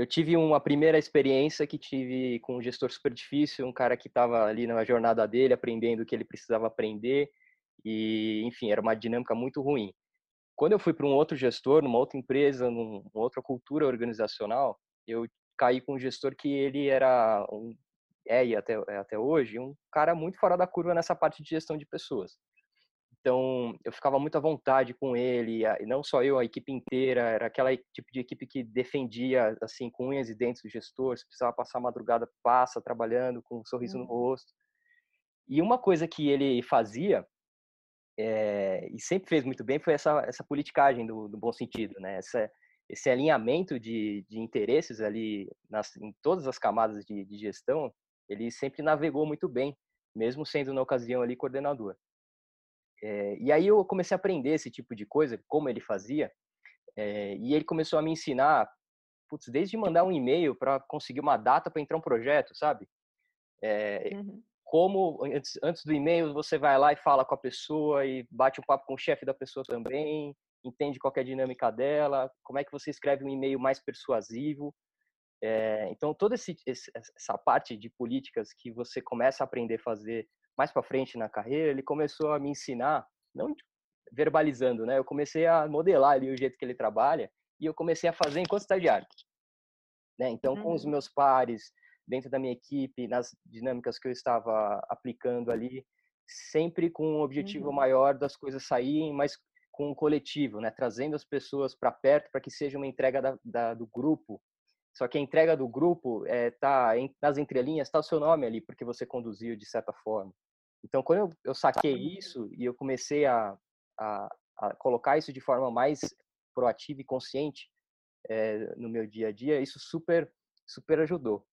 eu tive uma primeira experiência que tive com um gestor super difícil, um cara que estava ali na jornada dele, aprendendo o que ele precisava aprender, e, enfim, era uma dinâmica muito ruim. Quando eu fui para um outro gestor, numa outra empresa, numa outra cultura organizacional, eu caí com um gestor que ele era um, é e até, é, até hoje, um cara muito fora da curva nessa parte de gestão de pessoas. Então, eu ficava muito à vontade com ele, e não só eu, a equipe inteira, era aquela tipo de equipe que defendia, assim, com unhas e dentes o gestor, se precisava passar a madrugada, passa, trabalhando, com um sorriso no uhum. rosto. E uma coisa que ele fazia, é, e sempre fez muito bem, foi essa, essa politicagem do, do bom sentido, né? Essa, esse alinhamento de, de interesses ali nas, em todas as camadas de, de gestão, ele sempre navegou muito bem, mesmo sendo na ocasião ali coordenador. É, e aí eu comecei a aprender esse tipo de coisa, como ele fazia, é, e ele começou a me ensinar, putz, desde mandar um e-mail para conseguir uma data para entrar um projeto, sabe? É, uhum. Como antes, antes do e-mail você vai lá e fala com a pessoa e bate um papo com o chefe da pessoa também, entende qual é a dinâmica dela, como é que você escreve um e-mail mais persuasivo. Então, toda esse, essa parte de políticas que você começa a aprender a fazer mais para frente na carreira, ele começou a me ensinar, não verbalizando, né? Eu comecei a modelar ali o jeito que ele trabalha e eu comecei a fazer enquanto estagiário. Né? Então, com os uhum. meus pares, dentro da minha equipe, nas dinâmicas que eu estava aplicando ali, sempre com um objetivo uhum. maior das coisas saírem, mas com o coletivo, né? Trazendo as pessoas para perto para que seja uma entrega da, da, do grupo. Só que a entrega do grupo é, tá em, nas entrelinhas, está o seu nome ali, porque você conduziu de certa forma. Então, quando eu, eu saquei isso e eu comecei a, a, a, colocar isso de forma mais proativa e consciente é, no meu dia a dia, isso super, super ajudou.